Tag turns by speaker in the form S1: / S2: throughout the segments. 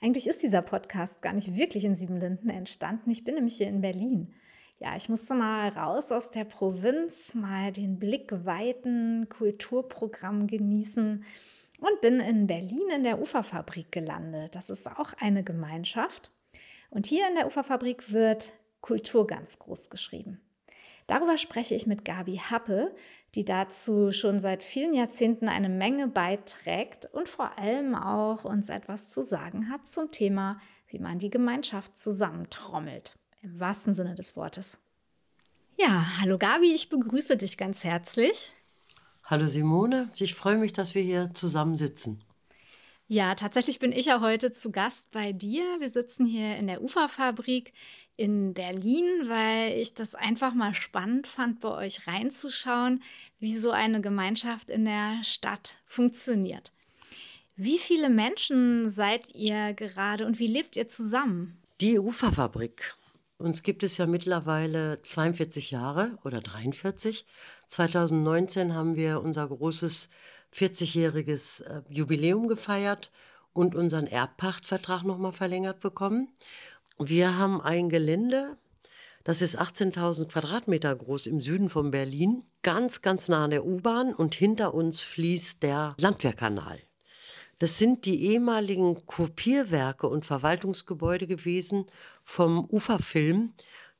S1: eigentlich ist dieser Podcast gar nicht wirklich in Siebenlinden entstanden. Ich bin nämlich hier in Berlin. Ja, ich musste mal raus aus der Provinz, mal den Blick weiten, Kulturprogramm genießen und bin in Berlin in der Uferfabrik gelandet. Das ist auch eine Gemeinschaft. Und hier in der Uferfabrik wird Kultur ganz groß geschrieben. Darüber spreche ich mit Gabi Happe, die dazu schon seit vielen Jahrzehnten eine Menge beiträgt und vor allem auch uns etwas zu sagen hat zum Thema, wie man die Gemeinschaft zusammentrommelt, im wahrsten Sinne des Wortes. Ja, hallo Gabi, ich begrüße dich ganz herzlich.
S2: Hallo Simone, ich freue mich, dass wir hier zusammensitzen.
S1: Ja, tatsächlich bin ich ja heute zu Gast bei dir. Wir sitzen hier in der Uferfabrik in Berlin, weil ich das einfach mal spannend fand, bei euch reinzuschauen, wie so eine Gemeinschaft in der Stadt funktioniert. Wie viele Menschen seid ihr gerade und wie lebt ihr zusammen?
S2: Die Uferfabrik. Uns gibt es ja mittlerweile 42 Jahre oder 43. 2019 haben wir unser großes 40-jähriges äh, Jubiläum gefeiert und unseren Erbpachtvertrag nochmal verlängert bekommen. Wir haben ein Gelände, das ist 18.000 Quadratmeter groß im Süden von Berlin, ganz, ganz nah an der U-Bahn und hinter uns fließt der Landwehrkanal. Das sind die ehemaligen Kopierwerke und Verwaltungsgebäude gewesen vom Uferfilm.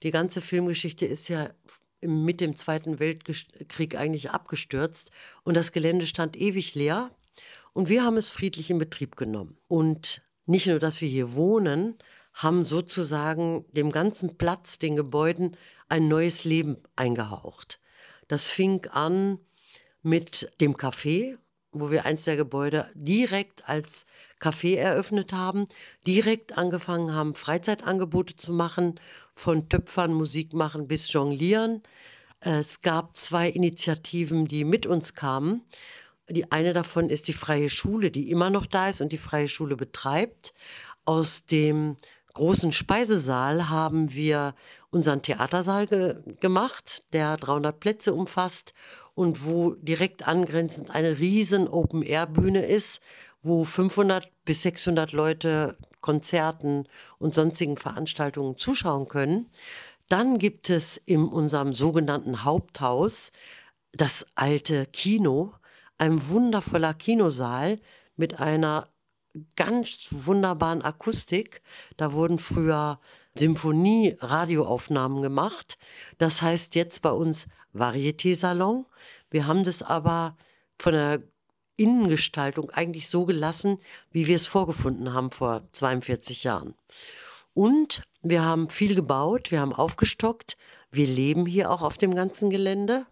S2: Die ganze Filmgeschichte ist ja mit dem Zweiten Weltkrieg eigentlich abgestürzt und das Gelände stand ewig leer und wir haben es friedlich in Betrieb genommen. Und nicht nur, dass wir hier wohnen, haben sozusagen dem ganzen Platz, den Gebäuden, ein neues Leben eingehaucht. Das fing an mit dem Café, wo wir eins der Gebäude direkt als Café eröffnet haben, direkt angefangen haben, Freizeitangebote zu machen, von Töpfern, Musik machen bis Jonglieren. Es gab zwei Initiativen, die mit uns kamen. Die eine davon ist die Freie Schule, die immer noch da ist und die Freie Schule betreibt. Aus dem großen Speisesaal haben wir unseren Theatersaal ge gemacht, der 300 Plätze umfasst und wo direkt angrenzend eine riesen Open-Air-Bühne ist, wo 500 bis 600 Leute Konzerten und sonstigen Veranstaltungen zuschauen können. Dann gibt es in unserem sogenannten Haupthaus das alte Kino, ein wundervoller Kinosaal mit einer ganz wunderbaren Akustik. Da wurden früher Symphonie-Radioaufnahmen gemacht. Das heißt jetzt bei uns Varieté-Salon. Wir haben das aber von der Innengestaltung eigentlich so gelassen, wie wir es vorgefunden haben vor 42 Jahren. Und wir haben viel gebaut, wir haben aufgestockt, wir leben hier auch auf dem ganzen Gelände.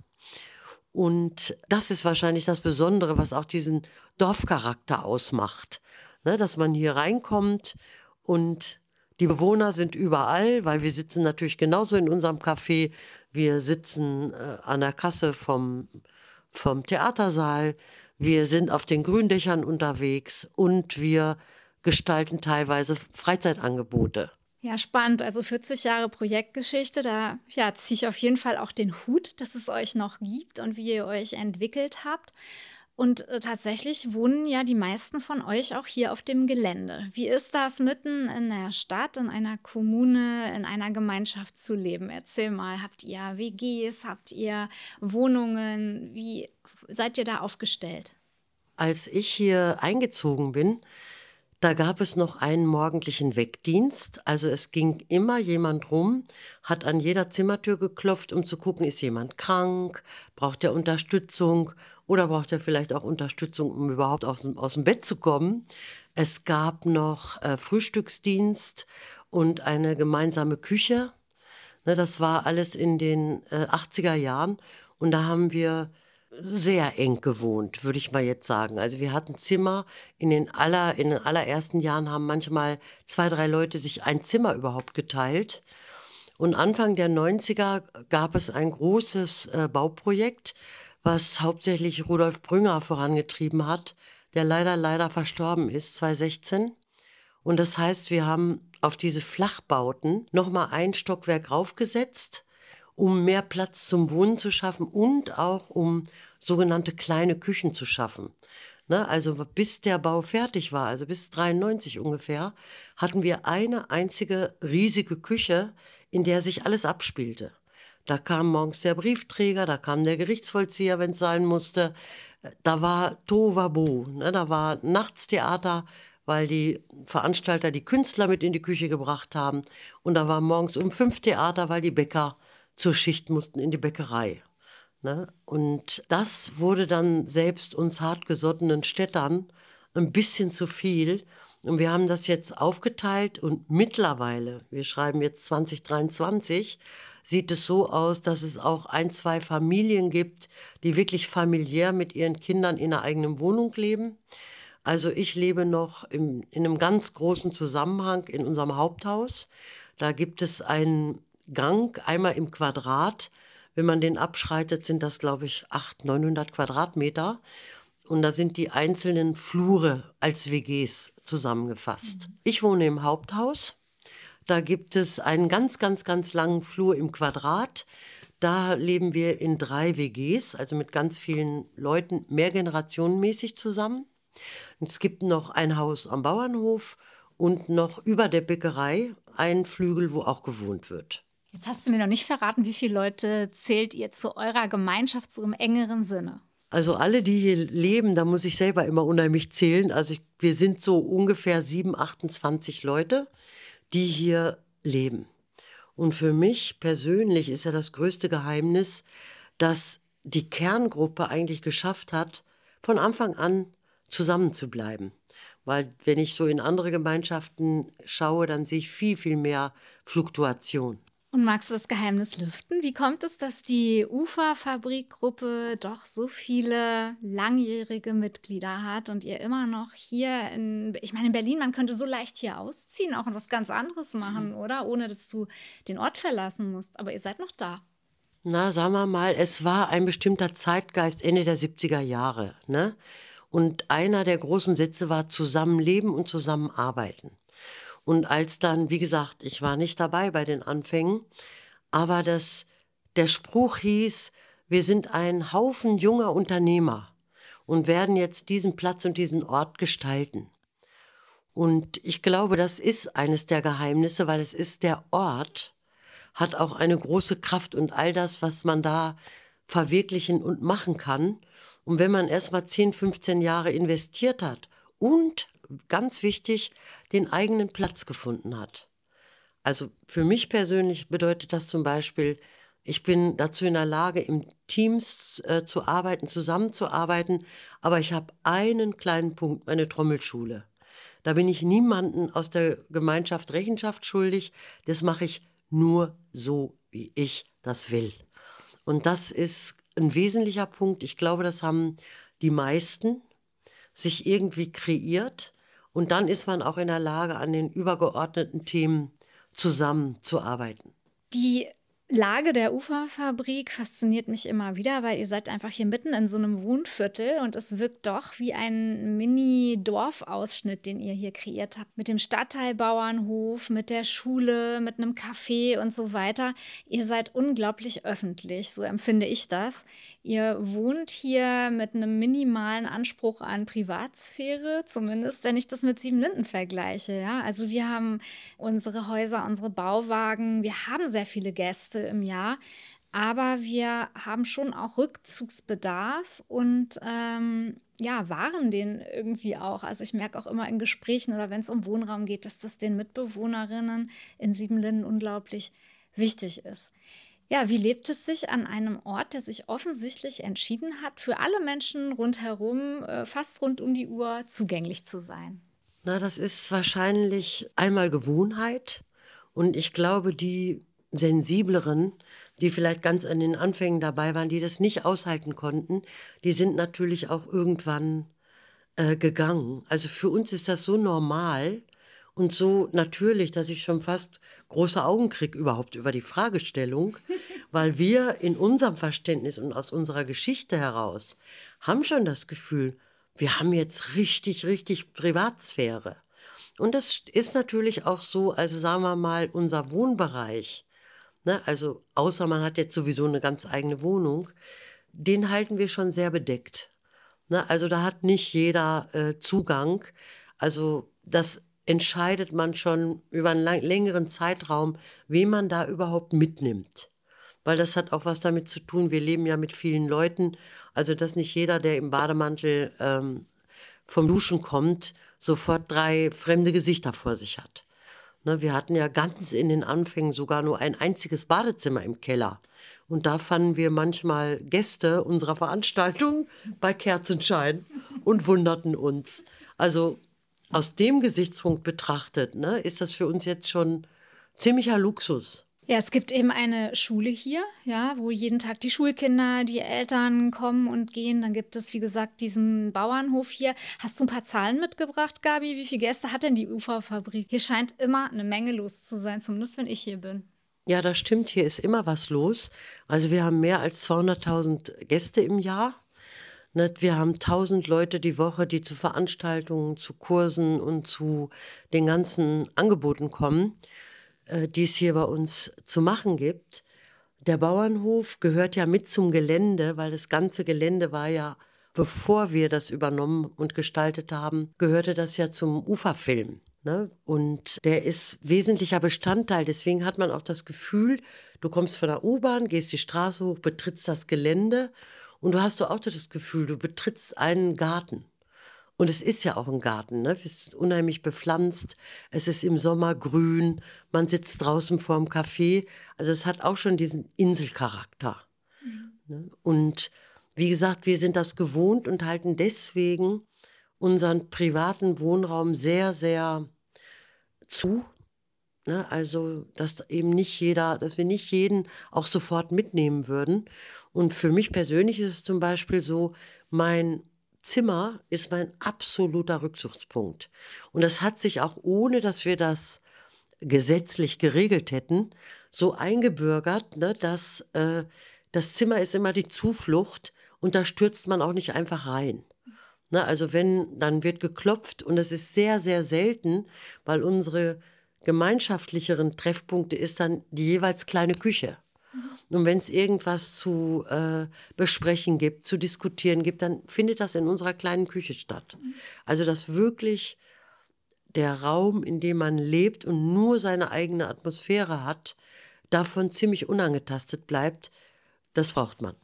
S2: Und das ist wahrscheinlich das Besondere, was auch diesen Dorfcharakter ausmacht. Ne, dass man hier reinkommt und die Bewohner sind überall, weil wir sitzen natürlich genauso in unserem Café. Wir sitzen äh, an der Kasse vom, vom Theatersaal. Wir sind auf den Gründächern unterwegs und wir gestalten teilweise Freizeitangebote.
S1: Ja, spannend. Also 40 Jahre Projektgeschichte, da ja, ziehe ich auf jeden Fall auch den Hut, dass es euch noch gibt und wie ihr euch entwickelt habt. Und äh, tatsächlich wohnen ja die meisten von euch auch hier auf dem Gelände. Wie ist das, mitten in der Stadt, in einer Kommune, in einer Gemeinschaft zu leben? Erzähl mal, habt ihr WGs, habt ihr Wohnungen? Wie seid ihr da aufgestellt?
S2: Als ich hier eingezogen bin, da gab es noch einen morgendlichen Wegdienst. Also es ging immer jemand rum, hat an jeder Zimmertür geklopft, um zu gucken, ist jemand krank, braucht er Unterstützung oder braucht er vielleicht auch Unterstützung, um überhaupt aus dem, aus dem Bett zu kommen. Es gab noch äh, Frühstücksdienst und eine gemeinsame Küche. Ne, das war alles in den äh, 80er Jahren und da haben wir sehr eng gewohnt, würde ich mal jetzt sagen. Also wir hatten Zimmer, in den, aller, in den allerersten Jahren haben manchmal zwei, drei Leute sich ein Zimmer überhaupt geteilt. Und Anfang der 90er gab es ein großes äh, Bauprojekt, was hauptsächlich Rudolf Brünger vorangetrieben hat, der leider, leider verstorben ist, 2016. Und das heißt, wir haben auf diese Flachbauten nochmal ein Stockwerk raufgesetzt, um mehr Platz zum Wohnen zu schaffen und auch um sogenannte kleine Küchen zu schaffen. Ne, also bis der Bau fertig war, also bis 93 ungefähr, hatten wir eine einzige riesige Küche, in der sich alles abspielte. Da kam morgens der Briefträger, da kam der Gerichtsvollzieher, wenn es sein musste. Da war Tovabo, ne, da war Nachtstheater, weil die Veranstalter die Künstler mit in die Küche gebracht haben. Und da war morgens um fünf Theater, weil die Bäcker zur Schicht mussten in die Bäckerei. Ne? Und das wurde dann selbst uns hartgesottenen Städtern ein bisschen zu viel. Und wir haben das jetzt aufgeteilt und mittlerweile, wir schreiben jetzt 2023, sieht es so aus, dass es auch ein, zwei Familien gibt, die wirklich familiär mit ihren Kindern in einer eigenen Wohnung leben. Also ich lebe noch im, in einem ganz großen Zusammenhang in unserem Haupthaus. Da gibt es einen Gang einmal im Quadrat. Wenn man den abschreitet, sind das, glaube ich, 800, 900 Quadratmeter. Und da sind die einzelnen Flure als WGs zusammengefasst. Mhm. Ich wohne im Haupthaus. Da gibt es einen ganz, ganz, ganz langen Flur im Quadrat. Da leben wir in drei WGs, also mit ganz vielen Leuten, mehrgenerationenmäßig zusammen. Und es gibt noch ein Haus am Bauernhof und noch über der Bäckerei einen Flügel, wo auch gewohnt wird.
S1: Jetzt hast du mir noch nicht verraten, wie viele Leute zählt ihr zu eurer Gemeinschaft so im engeren Sinne?
S2: Also alle, die hier leben, da muss ich selber immer unheimlich zählen. Also ich, wir sind so ungefähr 7, 28 Leute, die hier leben. Und für mich persönlich ist ja das größte Geheimnis, dass die Kerngruppe eigentlich geschafft hat, von Anfang an zusammenzubleiben. Weil wenn ich so in andere Gemeinschaften schaue, dann sehe ich viel, viel mehr Fluktuation.
S1: Und magst du das Geheimnis lüften? Wie kommt es, dass die Uferfabrikgruppe doch so viele langjährige Mitglieder hat und ihr immer noch hier in, ich meine, in Berlin, man könnte so leicht hier ausziehen, auch was ganz anderes machen, mhm. oder? Ohne dass du den Ort verlassen musst. Aber ihr seid noch da.
S2: Na, sagen wir mal, es war ein bestimmter Zeitgeist Ende der 70er Jahre. Ne? Und einer der großen Sätze war Zusammenleben und Zusammenarbeiten. Und als dann, wie gesagt, ich war nicht dabei bei den Anfängen, aber das, der Spruch hieß, wir sind ein Haufen junger Unternehmer und werden jetzt diesen Platz und diesen Ort gestalten. Und ich glaube, das ist eines der Geheimnisse, weil es ist der Ort, hat auch eine große Kraft und all das, was man da verwirklichen und machen kann. Und wenn man erst mal 10, 15 Jahre investiert hat und ganz wichtig, den eigenen Platz gefunden hat. Also für mich persönlich bedeutet das zum Beispiel, ich bin dazu in der Lage, im Teams äh, zu arbeiten, zusammenzuarbeiten, aber ich habe einen kleinen Punkt, meine Trommelschule. Da bin ich niemanden aus der Gemeinschaft Rechenschaft schuldig. Das mache ich nur so, wie ich das will. Und das ist ein wesentlicher Punkt. Ich glaube, das haben die meisten sich irgendwie kreiert. Und dann ist man auch in der Lage, an den übergeordneten Themen zusammenzuarbeiten.
S1: Die Lage der Uferfabrik fasziniert mich immer wieder, weil ihr seid einfach hier mitten in so einem Wohnviertel und es wirkt doch wie ein Mini-Dorfausschnitt, den ihr hier kreiert habt. Mit dem Stadtteilbauernhof, mit der Schule, mit einem Café und so weiter. Ihr seid unglaublich öffentlich, so empfinde ich das. Ihr wohnt hier mit einem minimalen Anspruch an Privatsphäre, zumindest wenn ich das mit Siebenlinden vergleiche. Ja? Also wir haben unsere Häuser, unsere Bauwagen, wir haben sehr viele Gäste. Gäste im Jahr. Aber wir haben schon auch Rückzugsbedarf und ähm, ja, waren den irgendwie auch. Also ich merke auch immer in Gesprächen oder wenn es um Wohnraum geht, dass das den Mitbewohnerinnen in Siebenlinden unglaublich wichtig ist. Ja, wie lebt es sich an einem Ort, der sich offensichtlich entschieden hat, für alle Menschen rundherum, äh, fast rund um die Uhr zugänglich zu sein?
S2: Na, das ist wahrscheinlich einmal Gewohnheit und ich glaube, die sensibleren, die vielleicht ganz an den Anfängen dabei waren, die das nicht aushalten konnten, die sind natürlich auch irgendwann äh, gegangen. Also für uns ist das so normal und so natürlich, dass ich schon fast große Augen kriege überhaupt über die Fragestellung, weil wir in unserem Verständnis und aus unserer Geschichte heraus haben schon das Gefühl, wir haben jetzt richtig, richtig Privatsphäre. Und das ist natürlich auch so, also sagen wir mal, unser Wohnbereich, ne, also außer man hat jetzt sowieso eine ganz eigene Wohnung, den halten wir schon sehr bedeckt. Ne, also da hat nicht jeder äh, Zugang. Also das entscheidet man schon über einen lang, längeren Zeitraum, wen man da überhaupt mitnimmt. Weil das hat auch was damit zu tun, wir leben ja mit vielen Leuten. Also dass nicht jeder, der im Bademantel ähm, vom Duschen kommt, sofort drei fremde Gesichter vor sich hat. Ne, wir hatten ja ganz in den Anfängen sogar nur ein einziges Badezimmer im Keller. Und da fanden wir manchmal Gäste unserer Veranstaltung bei Kerzenschein und wunderten uns. Also aus dem Gesichtspunkt betrachtet, ne, ist das für uns jetzt schon ziemlicher Luxus.
S1: Ja, es gibt eben eine Schule hier, ja, wo jeden Tag die Schulkinder, die Eltern kommen und gehen. Dann gibt es, wie gesagt, diesen Bauernhof hier. Hast du ein paar Zahlen mitgebracht, Gabi? Wie viele Gäste hat denn die Uferfabrik? Hier scheint immer eine Menge los zu sein, zumindest wenn ich hier bin.
S2: Ja, das stimmt. Hier ist immer was los. Also wir haben mehr als 200.000 Gäste im Jahr. Ne, wir haben 1000 Leute die Woche, die zu Veranstaltungen, zu Kursen und zu den ganzen Angeboten kommen. Äh, die es hier bei uns zu machen gibt. Der Bauernhof gehört ja mit zum Gelände, weil das ganze Gelände war ja, bevor wir das übernommen und gestaltet haben, gehörte das ja zum Uferfilm. Ne? Und der ist wesentlicher Bestandteil. Deswegen hat man auch das Gefühl, du kommst von der U-Bahn, gehst die Straße hoch, betrittst das Gelände und du hast auch das Gefühl, du betrittst einen Garten. Und es ist ja auch ein Garten, ne? Es ist unheimlich bepflanzt. Es ist im Sommer grün. Man sitzt draußen vorm Café. Also es hat auch schon diesen Inselcharakter. Mhm. Ne? Und wie gesagt, wir sind das gewohnt und halten deswegen unseren privaten Wohnraum sehr, sehr zu. Ne? Also, dass eben nicht jeder, dass wir nicht jeden auch sofort mitnehmen würden. Und für mich persönlich ist es zum Beispiel so, mein Zimmer ist mein absoluter Rückzugspunkt. Und das hat sich auch ohne, dass wir das gesetzlich geregelt hätten, so eingebürgert, ne, dass äh, das Zimmer ist immer die Zuflucht und da stürzt man auch nicht einfach rein. Ne, also wenn, dann wird geklopft und das ist sehr, sehr selten, weil unsere gemeinschaftlicheren Treffpunkte ist dann die jeweils kleine Küche. Und wenn es irgendwas zu äh, besprechen gibt, zu diskutieren gibt, dann findet das in unserer kleinen Küche statt. Also dass wirklich der Raum, in dem man lebt und nur seine eigene Atmosphäre hat, davon ziemlich unangetastet bleibt, das braucht man.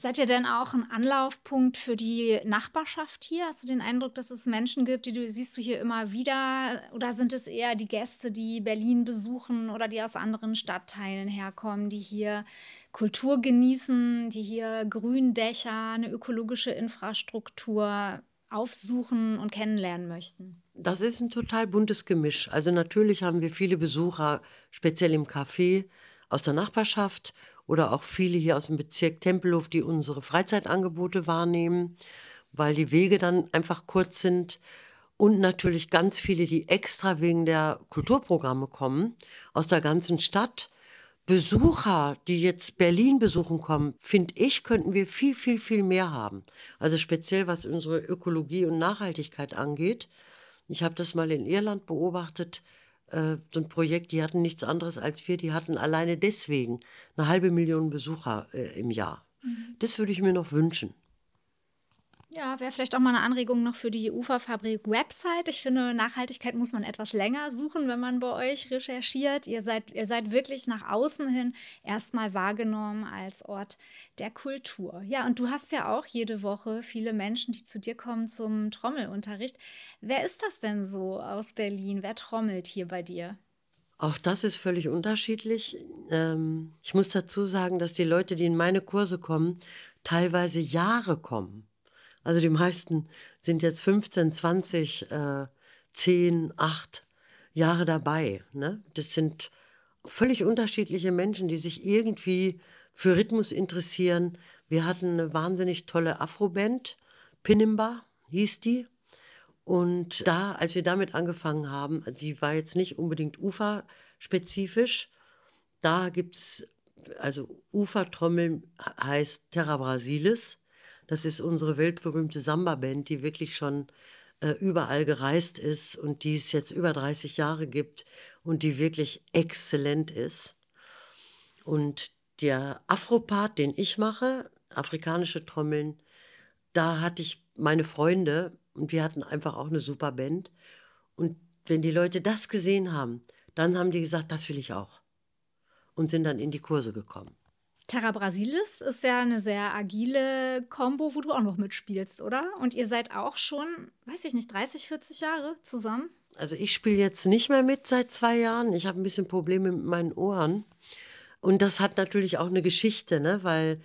S1: Seid ihr denn auch ein Anlaufpunkt für die Nachbarschaft hier? Hast du den Eindruck, dass es Menschen gibt, die du siehst du hier immer wieder? Oder sind es eher die Gäste, die Berlin besuchen oder die aus anderen Stadtteilen herkommen, die hier Kultur genießen, die hier Gründächer, eine ökologische Infrastruktur aufsuchen und kennenlernen möchten?
S2: Das ist ein total buntes Gemisch. Also natürlich haben wir viele Besucher, speziell im Café, aus der Nachbarschaft oder auch viele hier aus dem Bezirk Tempelhof, die unsere Freizeitangebote wahrnehmen, weil die Wege dann einfach kurz sind. Und natürlich ganz viele, die extra wegen der Kulturprogramme kommen, aus der ganzen Stadt. Besucher, die jetzt Berlin besuchen kommen, finde ich, könnten wir viel, viel, viel mehr haben. Also speziell was unsere Ökologie und Nachhaltigkeit angeht. Ich habe das mal in Irland beobachtet äh, so ein Projekt, die hatten nichts anderes als wir, die hatten alleine deswegen eine halbe Million Besucher äh, im Jahr. Mhm. Das würde ich mir noch wünschen.
S1: Ja, wäre vielleicht auch mal eine Anregung noch für die Uferfabrik-Website. Ich finde, Nachhaltigkeit muss man etwas länger suchen, wenn man bei euch recherchiert. Ihr seid, ihr seid wirklich nach außen hin erstmal wahrgenommen als Ort der Kultur. Ja, und du hast ja auch jede Woche viele Menschen, die zu dir kommen zum Trommelunterricht. Wer ist das denn so aus Berlin? Wer trommelt hier bei dir?
S2: Auch das ist völlig unterschiedlich. Ähm, ich muss dazu sagen, dass die Leute, die in meine Kurse kommen, teilweise Jahre kommen. Also die meisten sind jetzt 15, 20, äh, 10, 8 Jahre dabei. Ne? Das sind völlig unterschiedliche Menschen, die sich irgendwie für Rhythmus interessieren. Wir hatten eine wahnsinnig tolle Afro-Band, Pinimba hieß die. Und da, als wir damit angefangen haben, die war jetzt nicht unbedingt uferspezifisch, da gibt es, also Ufertrommeln heißt Terra Brasilis. Das ist unsere weltberühmte Samba-Band, die wirklich schon äh, überall gereist ist und die es jetzt über 30 Jahre gibt und die wirklich exzellent ist. Und der Afropart, den ich mache, afrikanische Trommeln, da hatte ich meine Freunde und wir hatten einfach auch eine super Band. Und wenn die Leute das gesehen haben, dann haben die gesagt, das will ich auch. Und sind dann in die Kurse gekommen.
S1: Terra Brasilis ist ja eine sehr agile Combo, wo du auch noch mitspielst, oder? Und ihr seid auch schon, weiß ich nicht, 30, 40 Jahre zusammen?
S2: Also ich spiele jetzt nicht mehr mit seit zwei Jahren. Ich habe ein bisschen Probleme mit meinen Ohren. Und das hat natürlich auch eine Geschichte, ne? weil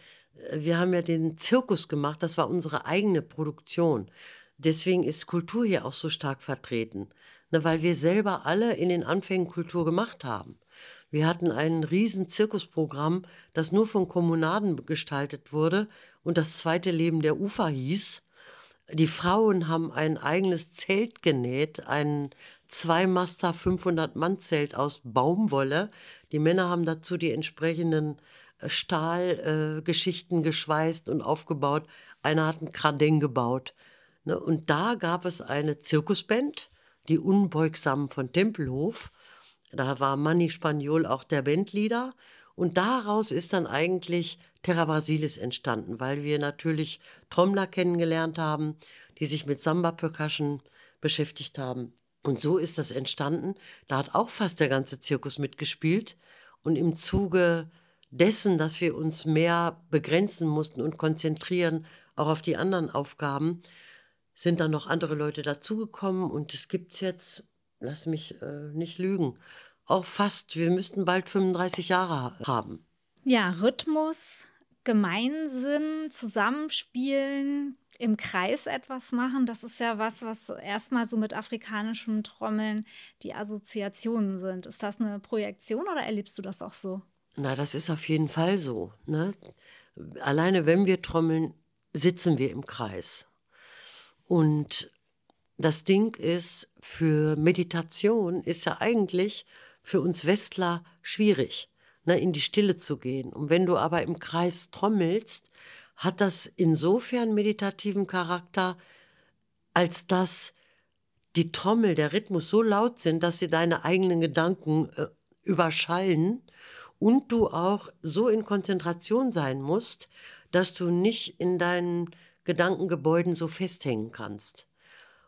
S2: äh, wir haben ja den Zirkus gemacht, das war unsere eigene Produktion. Deswegen ist Kultur hier auch so stark vertreten, ne? weil wir selber alle in den Anfängen Kultur gemacht haben. Wir hatten ein riesen Zirkusprogramm, das nur von Kommunaden gestaltet wurde und das zweite Leben der Ufer hieß. Die Frauen haben ein eigenes Zelt genäht, ein Zweimaster 500-Mann-Zelt aus Baumwolle. Die Männer haben dazu die entsprechenden äh, Stahlgeschichten äh, geschweißt und aufgebaut. Einer hat einen Kradeng gebaut. Ne? Und da gab es eine Zirkusband, die Unbeugsamen von Tempelhof. Da war Manny Spaniol auch der Bandleader. Und daraus ist dann eigentlich Terra Brasilis entstanden, weil wir natürlich Trommler kennengelernt haben, die sich mit Samba Percussion beschäftigt haben. Und so ist das entstanden. Da hat auch fast der ganze Zirkus mitgespielt. Und im Zuge dessen, dass wir uns mehr begrenzen mussten und konzentrieren, auch auf die anderen Aufgaben, sind dann noch andere Leute dazugekommen. Und es gibt jetzt, lass mich äh, nicht lügen, auch fast, wir müssten bald 35 Jahre haben.
S1: Ja, Rhythmus, Gemeinsinn, Zusammenspielen, im Kreis etwas machen, das ist ja was, was erstmal so mit afrikanischen Trommeln die Assoziationen sind. Ist das eine Projektion oder erlebst du das auch so?
S2: Na, das ist auf jeden Fall so. Ne? Alleine wenn wir trommeln, sitzen wir im Kreis. Und das Ding ist, für Meditation ist ja eigentlich für uns Westler schwierig, ne, in die Stille zu gehen. Und wenn du aber im Kreis trommelst, hat das insofern meditativen Charakter, als dass die Trommel, der Rhythmus so laut sind, dass sie deine eigenen Gedanken äh, überschallen und du auch so in Konzentration sein musst, dass du nicht in deinen Gedankengebäuden so festhängen kannst.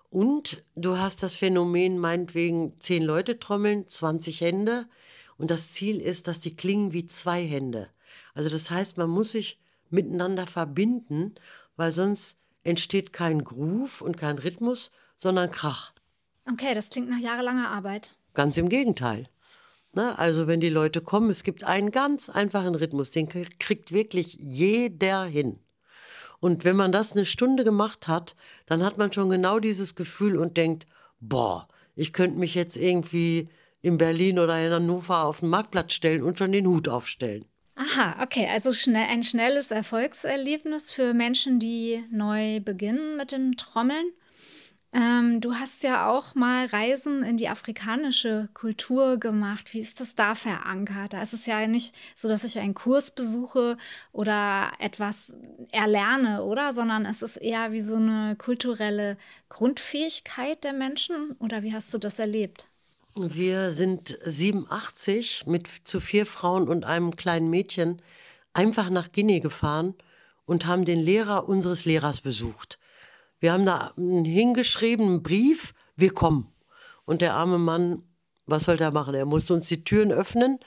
S2: Und du hast das Phänomen, meinetwegen zehn Leute trommeln, 20 Hände. Und das Ziel ist, dass die klingen wie zwei Hände. Also das heißt, man muss sich miteinander verbinden, weil sonst entsteht kein Groove und kein Rhythmus, sondern Krach.
S1: Okay, das klingt nach jahrelanger Arbeit.
S2: Ganz im Gegenteil. Ne? Also wenn die Leute kommen, es gibt einen ganz einfachen Rhythmus, den kriegt wirklich jeder hin. Und wenn man das eine Stunde gemacht hat, dann hat man schon genau dieses Gefühl und denkt, boah, ich könnte mich jetzt irgendwie in Berlin oder in Hannover auf den Marktplatz stellen und schon den Hut aufstellen.
S1: Aha, okay, also schnell, ein schnelles Erfolgserlebnis für Menschen, die neu beginnen mit dem Trommeln. Ähm, du hast ja auch mal Reisen in die afrikanische Kultur gemacht. Wie ist das da verankert? Da ist es ja nicht so, dass ich einen Kurs besuche oder etwas erlerne, oder? Sondern es ist eher wie so eine kulturelle Grundfähigkeit der Menschen. Oder wie hast du das erlebt?
S2: Wir sind 87 mit zu vier Frauen und einem kleinen Mädchen einfach nach Guinea gefahren und haben den Lehrer unseres Lehrers besucht. Wir haben da einen hingeschriebenen Brief, wir kommen. Und der arme Mann, was soll der machen? Er musste uns die Türen öffnen.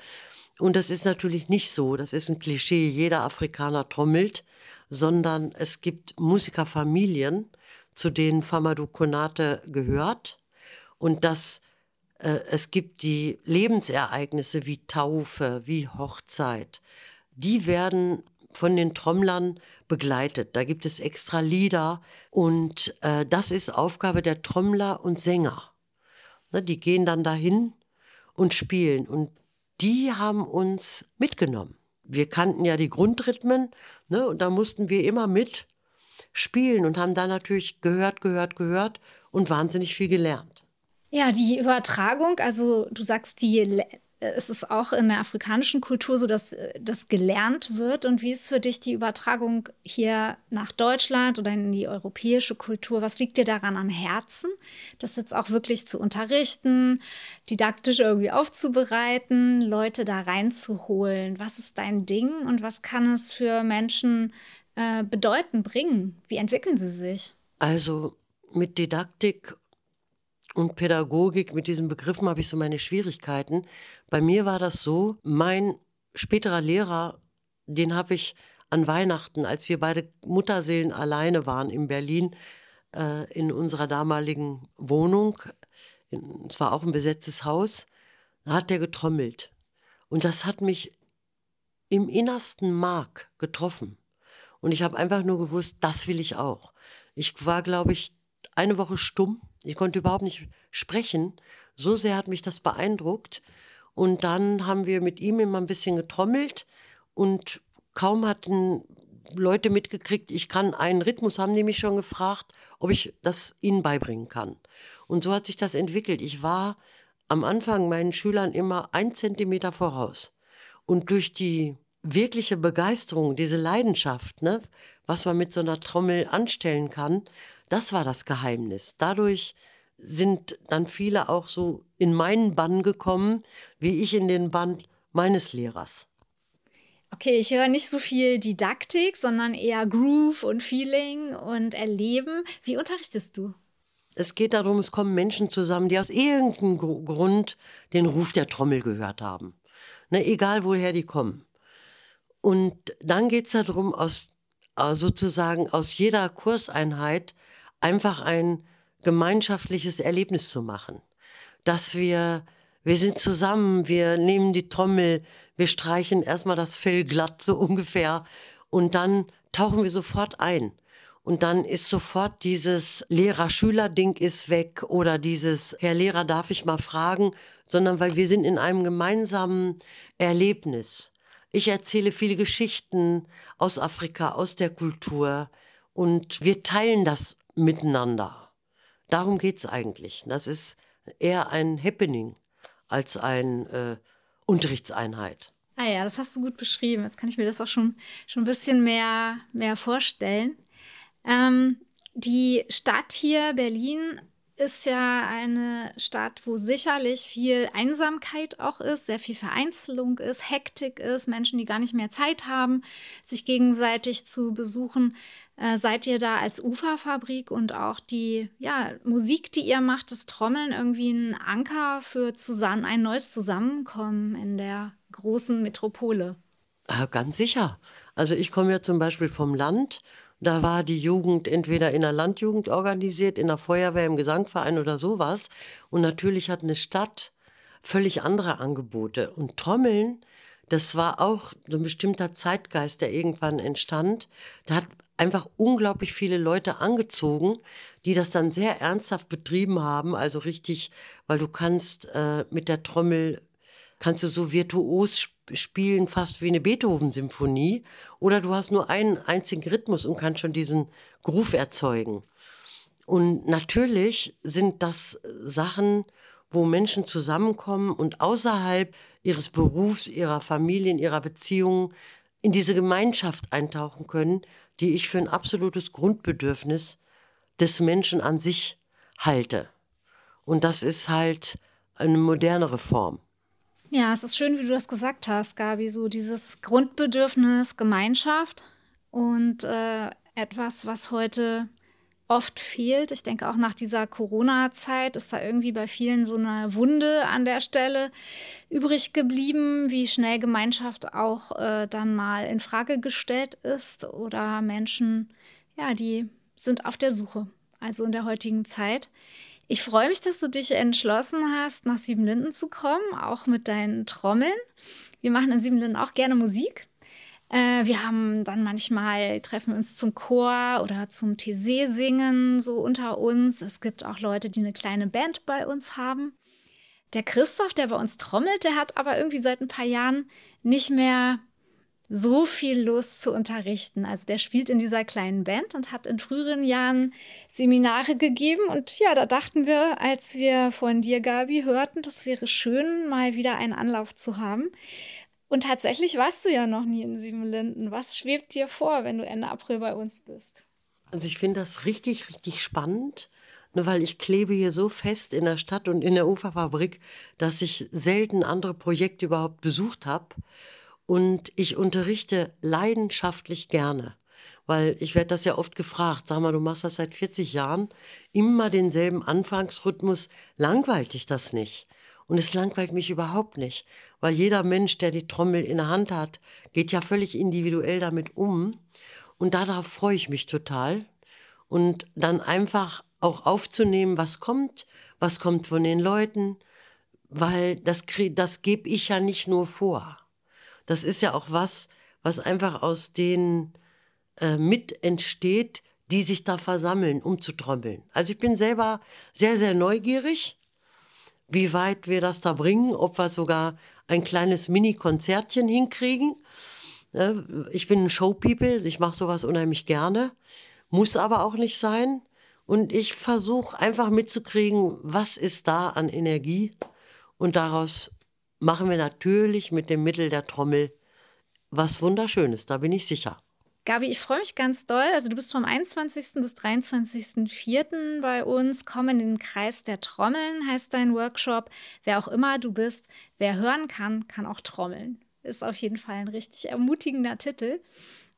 S2: Und das ist natürlich nicht so. Das ist ein Klischee. Jeder Afrikaner trommelt, sondern es gibt Musikerfamilien, zu denen Famadou Konate gehört. Und das, äh, es gibt die Lebensereignisse wie Taufe, wie Hochzeit. Die werden von den Trommlern begleitet. Da gibt es extra Lieder und äh, das ist Aufgabe der Trommler und Sänger. Ne, die gehen dann dahin und spielen und die haben uns mitgenommen. wir kannten ja die Grundrhythmen, ne? Und da mussten wir immer mit spielen und haben da natürlich gehört, gehört, gehört und wahnsinnig viel gelernt.
S1: Ja, die Übertragung, also du sagst, die es ist auch in der afrikanischen Kultur so, dass das gelernt wird. Und wie ist für dich die Übertragung hier nach Deutschland oder in die europäische Kultur? Was liegt dir daran am Herzen, das jetzt auch wirklich zu unterrichten, didaktisch irgendwie aufzubereiten, Leute da reinzuholen? Was ist dein Ding und was kann es für Menschen äh, bedeuten, bringen? Wie entwickeln sie sich?
S2: Also mit Didaktik und Pädagogik, mit diesen Begriffen habe ich so meine Schwierigkeiten. Bei mir war das so, mein späterer Lehrer, den habe ich an Weihnachten, als wir beide Mutterseelen alleine waren in Berlin, äh, in unserer damaligen Wohnung, es war auch ein besetztes Haus, da hat der getrommelt. Und das hat mich im innersten Mark getroffen. Und ich habe einfach nur gewusst, das will ich auch. Ich war, glaube ich, eine Woche stumm ich konnte überhaupt nicht sprechen. So sehr hat mich das beeindruckt. Und dann haben wir mit ihm immer ein bisschen getrommelt und kaum hatten Leute mitgekriegt, ich kann einen Rhythmus, haben die mich schon gefragt, ob ich das ihnen beibringen kann. Und so hat sich das entwickelt. Ich war am Anfang meinen Schülern immer ein Zentimeter voraus. Und durch die wirkliche Begeisterung, diese Leidenschaft, ne, was man mit so einer Trommel anstellen kann, das war das Geheimnis. Dadurch sind dann viele auch so in meinen Bann gekommen, wie ich in den Bann meines Lehrers.
S1: Okay, ich höre nicht so viel Didaktik, sondern eher Groove und Feeling und Erleben. Wie unterrichtest du?
S2: Es geht darum, es kommen Menschen zusammen, die aus irgendeinem Grund den Ruf der Trommel gehört haben. Ne, egal woher die kommen. Und dann geht es darum, aus, äh, sozusagen aus jeder Kurseinheit einfach ein gemeinschaftliches Erlebnis zu machen. Dass wir, wir sind zusammen, wir nehmen die Trommel, wir streichen erstmal das Fell glatt so ungefähr und dann tauchen wir sofort ein. Und dann ist sofort dieses Lehrer-Schüler-Ding ist weg oder dieses Herr Lehrer, darf ich mal fragen, sondern weil wir sind in einem gemeinsamen Erlebnis. Ich erzähle viele Geschichten aus Afrika, aus der Kultur und wir teilen das miteinander. Darum geht es eigentlich. Das ist eher ein Happening als eine äh, Unterrichtseinheit.
S1: Ah ja, das hast du gut beschrieben. Jetzt kann ich mir das auch schon, schon ein bisschen mehr, mehr vorstellen. Ähm, die Stadt hier, Berlin, ist ja eine Stadt, wo sicherlich viel Einsamkeit auch ist, sehr viel Vereinzelung ist, Hektik ist, Menschen, die gar nicht mehr Zeit haben, sich gegenseitig zu besuchen. Äh, seid ihr da als Uferfabrik und auch die ja, Musik, die ihr macht, das Trommeln irgendwie ein Anker für zusammen, ein neues Zusammenkommen in der großen Metropole?
S2: Ja, ganz sicher. Also ich komme ja zum Beispiel vom Land da war die Jugend entweder in der Landjugend organisiert, in der Feuerwehr, im Gesangverein oder sowas. Und natürlich hat eine Stadt völlig andere Angebote. Und Trommeln, das war auch so ein bestimmter Zeitgeist, der irgendwann entstand. Da hat einfach unglaublich viele Leute angezogen, die das dann sehr ernsthaft betrieben haben. Also richtig, weil du kannst äh, mit der Trommel, kannst du so virtuos spielen spielen fast wie eine Beethoven-Symphonie oder du hast nur einen einzigen Rhythmus und kannst schon diesen Groove erzeugen. Und natürlich sind das Sachen, wo Menschen zusammenkommen und außerhalb ihres Berufs, ihrer Familien, ihrer Beziehungen in diese Gemeinschaft eintauchen können, die ich für ein absolutes Grundbedürfnis des Menschen an sich halte. Und das ist halt eine modernere Form.
S1: Ja, es ist schön, wie du das gesagt hast, Gabi, so dieses Grundbedürfnis Gemeinschaft und äh, etwas, was heute oft fehlt. Ich denke auch nach dieser Corona-Zeit ist da irgendwie bei vielen so eine Wunde an der Stelle übrig geblieben, wie schnell Gemeinschaft auch äh, dann mal in Frage gestellt ist oder Menschen, ja, die sind auf der Suche. Also in der heutigen Zeit. Ich freue mich, dass du dich entschlossen hast, nach Siebenlinden zu kommen, auch mit deinen Trommeln. Wir machen in Siebenlinden auch gerne Musik. Äh, wir haben dann manchmal, treffen uns zum Chor oder zum TC singen, so unter uns. Es gibt auch Leute, die eine kleine Band bei uns haben. Der Christoph, der bei uns trommelt, der hat aber irgendwie seit ein paar Jahren nicht mehr so viel Lust zu unterrichten. Also der spielt in dieser kleinen Band und hat in früheren Jahren Seminare gegeben. Und ja, da dachten wir, als wir von dir, Gabi, hörten, das wäre schön, mal wieder einen Anlauf zu haben. Und tatsächlich warst du ja noch nie in Siebenlinden. Was schwebt dir vor, wenn du Ende April bei uns bist?
S2: Also ich finde das richtig, richtig spannend, nur weil ich klebe hier so fest in der Stadt und in der Uferfabrik, dass ich selten andere Projekte überhaupt besucht habe. Und ich unterrichte leidenschaftlich gerne, weil ich werde das ja oft gefragt. Sag mal, du machst das seit 40 Jahren, immer denselben Anfangsrhythmus. Langweilt dich das nicht? Und es langweilt mich überhaupt nicht, weil jeder Mensch, der die Trommel in der Hand hat, geht ja völlig individuell damit um. Und darauf freue ich mich total. Und dann einfach auch aufzunehmen, was kommt, was kommt von den Leuten, weil das, das gebe ich ja nicht nur vor das ist ja auch was, was einfach aus denen äh, mit entsteht, die sich da versammeln, um zu trommeln. Also ich bin selber sehr, sehr neugierig, wie weit wir das da bringen, ob wir sogar ein kleines Mini-Konzertchen hinkriegen. Ich bin ein Showpeople, ich mache sowas unheimlich gerne, muss aber auch nicht sein. Und ich versuche einfach mitzukriegen, was ist da an Energie und daraus machen wir natürlich mit dem Mittel der Trommel was Wunderschönes, da bin ich sicher.
S1: Gabi, ich freue mich ganz doll. Also du bist vom 21. bis 23.04. bei uns. Komm in den Kreis der Trommeln, heißt dein Workshop. Wer auch immer du bist, wer hören kann, kann auch trommeln. Ist auf jeden Fall ein richtig ermutigender Titel.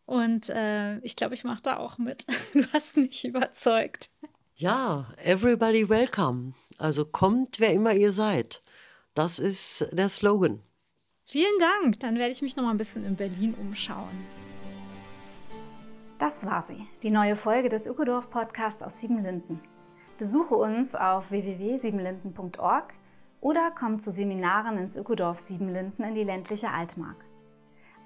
S1: Und äh, ich glaube, ich mache da auch mit. Du hast mich überzeugt.
S2: Ja, everybody welcome. Also kommt, wer immer ihr seid. Das ist der Slogan.
S1: Vielen Dank. Dann werde ich mich noch mal ein bisschen in Berlin umschauen.
S3: Das war sie, die neue Folge des Ökodorf Podcasts aus Siebenlinden. Besuche uns auf www.siebenlinden.org oder komm zu Seminaren ins Ökodorf Siebenlinden in die ländliche Altmark.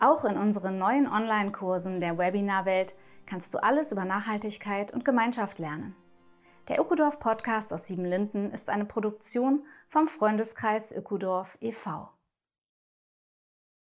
S3: Auch in unseren neuen Online-Kursen der Webinarwelt kannst du alles über Nachhaltigkeit und Gemeinschaft lernen. Der Ökodorf Podcast aus Siebenlinden ist eine Produktion vom Freundeskreis Ökodorf e.V.